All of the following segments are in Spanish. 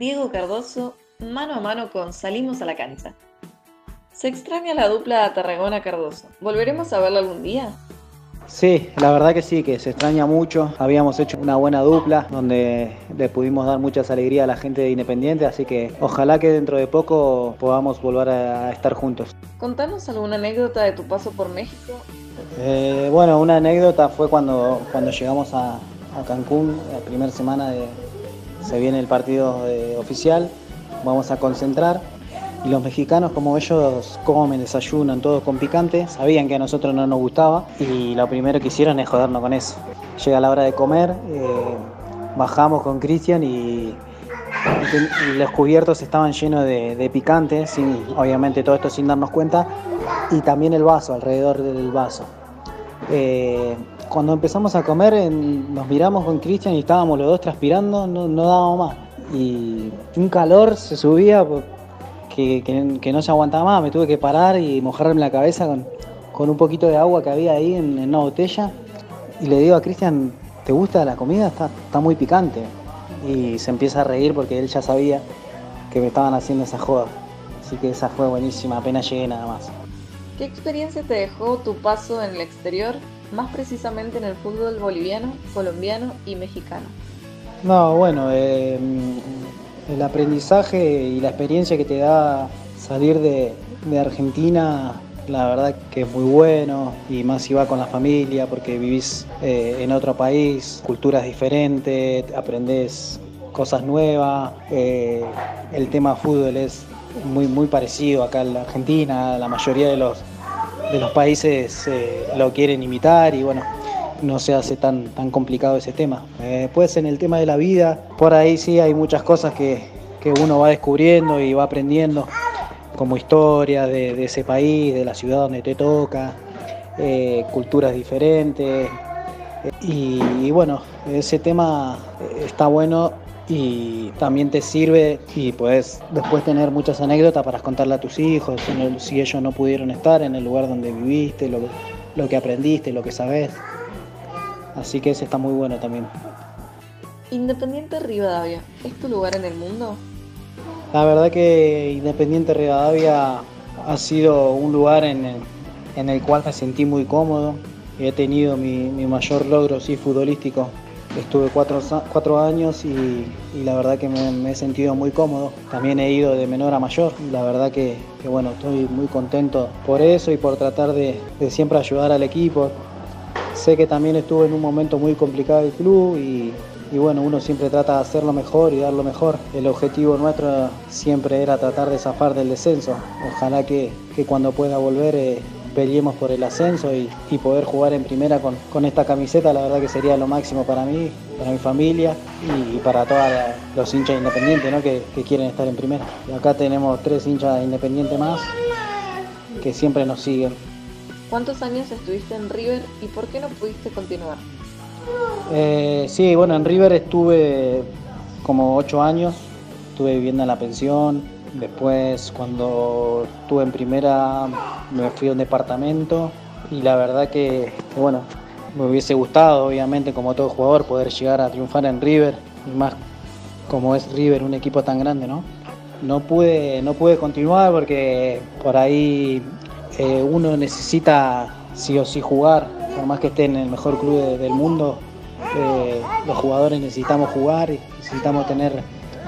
Diego Cardoso, mano a mano con Salimos a la cancha. Se extraña la dupla Tarragona-Cardoso. ¿Volveremos a verla algún día? Sí, la verdad que sí, que se extraña mucho. Habíamos hecho una buena dupla donde le pudimos dar muchas alegrías a la gente de Independiente, así que ojalá que dentro de poco podamos volver a estar juntos. Contanos alguna anécdota de tu paso por México. Eh, bueno, una anécdota fue cuando, cuando llegamos a, Cancún, la primera semana de, se viene el partido oficial, vamos a concentrar y los mexicanos como ellos comen, desayunan todo con picante, sabían que a nosotros no nos gustaba y lo primero que hicieron es jodernos con eso. Llega la hora de comer, eh, bajamos con Cristian y, los cubiertos estaban llenos de, picante, sin, obviamente todo esto sin darnos cuenta, y también el vaso, alrededor del vaso. Eh, cuando empezamos a comer nos miramos con Cristian y estábamos los dos transpirando, no, no dábamos más. Y un calor se subía que, no se aguantaba más, me tuve que parar y mojarme la cabeza con, un poquito de agua que había ahí en, una botella. Y le digo a Cristian, ¿te gusta la comida? Está, está muy picante. Y se empieza a reír porque él ya sabía que me estaban haciendo esa joda. Así que esa fue buenísima, apenas llegué nada más. ¿Qué experiencia te dejó tu paso en el exterior, más precisamente en el fútbol boliviano, colombiano y mexicano? No, bueno, eh, el aprendizaje y la experiencia que te da salir de, Argentina, la verdad que es muy bueno y más si va con la familia porque vivís eh, en otro país, culturas diferentes, aprendés cosas nuevas, eh, el tema fútbol es muy, muy parecido acá en la Argentina, la mayoría de los, de los países eh, lo quieren imitar y bueno, no se hace tan, tan complicado ese tema. Después en el tema de la vida, por ahí sí hay muchas cosas que, uno va descubriendo y va aprendiendo, como historia de, ese país, de la ciudad donde te toca, eh, culturas diferentes. Y, bueno, ese tema está bueno y también te sirve y puedes después tener muchas anécdotas para contarle a tus hijos, si ellos no pudieron estar en el lugar donde viviste, lo, lo que aprendiste, lo que sabes. Así que ese está muy bueno también. Independiente Rivadavia, ¿es tu lugar en el mundo? La verdad que Independiente Rivadavia ha sido un lugar en el, cual me sentí muy cómodo. He tenido mi, mayor logro sí, futbolístico. Estuve cuatro, años y, la verdad que me, he sentido muy cómodo. También he ido de menor a mayor. La verdad que, bueno, estoy muy contento por eso y por tratar de siempre ayudar al equipo, Sé que también estuve en un momento muy complicado del club y, bueno, uno siempre trata de hacerlo mejor y dar lo mejor. El objetivo nuestro siempre era tratar de zafar del descenso. Ojalá que, cuando pueda volver eh, peleemos por el ascenso y, poder jugar en primera con, esta camiseta, la verdad que sería lo máximo para mí, para mi familia y, para todos los hinchas independientes que, que, quieren estar en primera. Y acá tenemos tres hinchas independientes más que siempre nos siguen. ¿Cuántos años estuviste en River y por qué no pudiste continuar? Eh, sí, bueno, en River estuve como ocho años, estuve viviendo en la pensión. Después, cuando estuve en primera, me fui a un departamento y la verdad que, bueno, me hubiese gustado, obviamente, como todo jugador, poder llegar a triunfar en River, y más como es River, un equipo tan grande, ¿no? No pude, no pude continuar porque por ahí eh, uno necesita sí o sí jugar, por más que esté en el mejor club del mundo, eh, los jugadores necesitamos jugar y necesitamos tener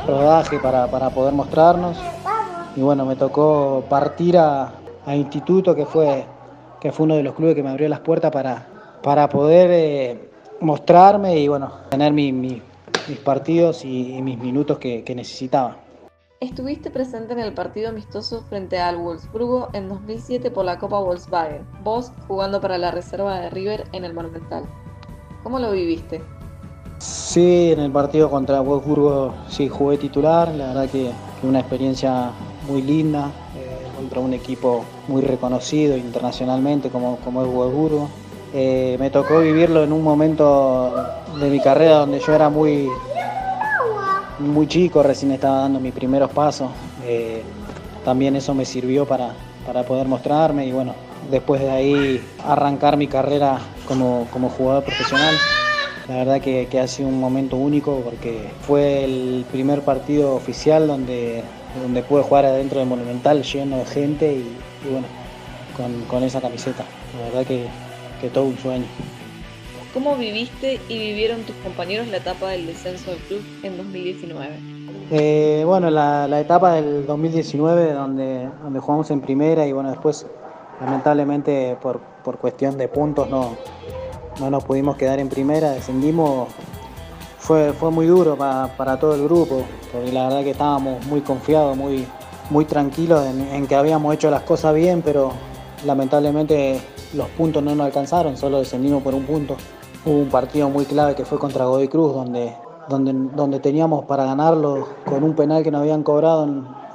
rodaje para, poder mostrarnos. Y bueno, me tocó partir a, Instituto, que fue, que fue uno de los clubes que me abrió las puertas para, para poder eh, mostrarme y bueno, tener mis partidos y, mis minutos que necesitaba. Estuviste presente en el partido amistoso frente al Wolfsburgo en 2007 por la Copa Volkswagen, vos jugando para la reserva de River en el Monumental. ¿Cómo lo viviste? Sí, en el partido contra Wolfsburgo sí jugué titular, la verdad que, una experiencia muy linda, eh, contra un equipo muy reconocido internacionalmente como, como es Wolfsburgo. Eh, me tocó vivirlo en un momento de mi carrera donde yo era muy, muy chico, recién estaba dando mis primeros pasos. Eh, también eso me sirvió para, poder mostrarme y bueno, después de ahí arrancar mi carrera como, jugador profesional. La verdad que, ha sido un momento único porque fue el primer partido oficial donde, donde pude jugar adentro del Monumental lleno de gente y, bueno, con, esa camiseta. La verdad que, que todo un sueño. ¿Cómo viviste y vivieron tus compañeros la etapa del descenso del club en 2019? Eh, bueno, la, etapa del 2019 donde, donde jugamos en primera y bueno, después lamentablemente por, por cuestión de puntos no, no nos pudimos quedar en primera, descendimos. Fue, fue muy duro para, todo el grupo, porque la verdad que estábamos muy confiados, muy, muy tranquilos en, en que habíamos hecho las cosas bien, pero lamentablemente los puntos no nos alcanzaron, solo descendimos por un punto. Hubo un partido muy clave que fue contra Godoy Cruz, donde, donde, donde teníamos para ganarlo con un penal que nos habían cobrado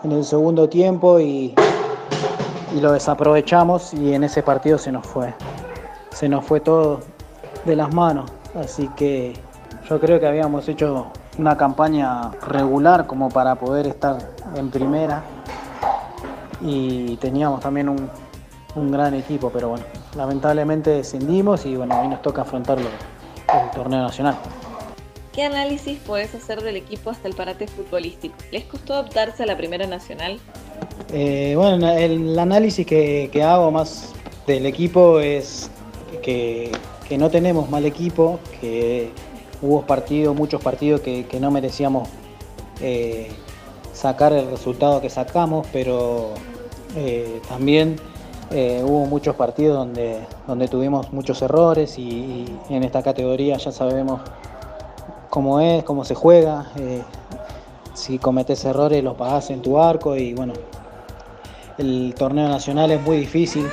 en, el segundo tiempo y, y, lo desaprovechamos y en ese partido se nos fue. Se nos fue todo de las manos. Así que yo creo que habíamos hecho una campaña regular como para poder estar en primera y teníamos también un, un gran equipo, pero bueno, lamentablemente descendimos y bueno, hoy nos toca afrontarlo el torneo nacional. ¿Qué análisis podés hacer del equipo hasta el parate futbolístico? ¿Les costó adaptarse a la Primera Nacional? Eh, bueno, el análisis que, hago más del equipo es que, no tenemos mal equipo, que hubo partidos, muchos partidos que, no merecíamos eh, sacar el resultado que sacamos, pero eh, también eh, hubo muchos partidos donde, donde tuvimos muchos errores y, en esta categoría ya sabemos cómo es, cómo se juega. Si cometes errores los pagás en tu arco y bueno, el torneo nacional es muy difícil.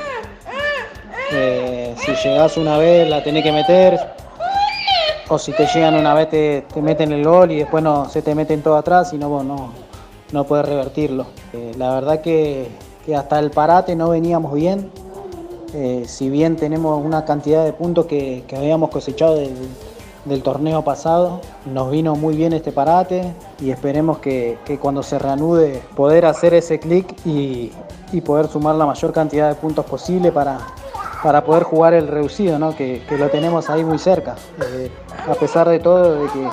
Eh, si llegás una vez la tenés que meter o si te llegan una vez te, meten el gol y después no se te meten todo atrás y no, vos no, puedes revertirlo. la verdad que que hasta el parate no veníamos bien. Eh, si bien tenemos una cantidad de puntos que, habíamos cosechado del, torneo pasado, nos vino muy bien este parate y esperemos que, cuando se reanude poder hacer ese clic y, poder sumar la mayor cantidad de puntos posible para, para poder jugar el reducido, ¿no? que, lo tenemos ahí muy cerca. Eh, a pesar de todo, de que,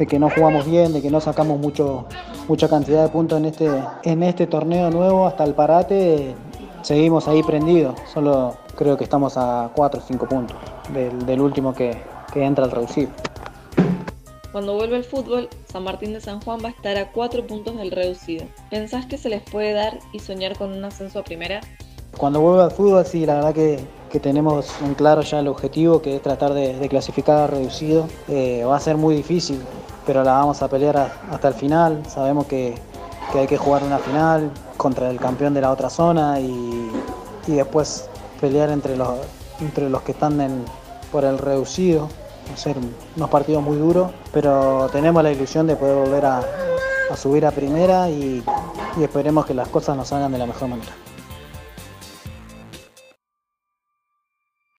de que no jugamos bien, de que no sacamos mucho, mucha cantidad de puntos en este, en este torneo nuevo hasta el parate. Seguimos ahí prendidos, solo creo que estamos a 4 o 5 puntos del, último que, entra al reducido. Cuando vuelve el fútbol, San Martín de San Juan va a estar a 4 puntos del reducido. ¿Pensás que se les puede dar y soñar con un ascenso a primera? Cuando vuelva al fútbol, sí, la verdad que, tenemos en claro ya el objetivo, que es tratar de, clasificar al reducido. Eh, va a ser muy difícil, pero la vamos a pelear hasta el final. Sabemos que, hay que jugar una final contra el campeón de la otra zona y, después pelear entre los, entre los que están por el reducido. Va a ser unos partidos muy duros, pero tenemos la ilusión de poder volver a, subir a primera y, y esperemos que las cosas nos salgan de la mejor manera.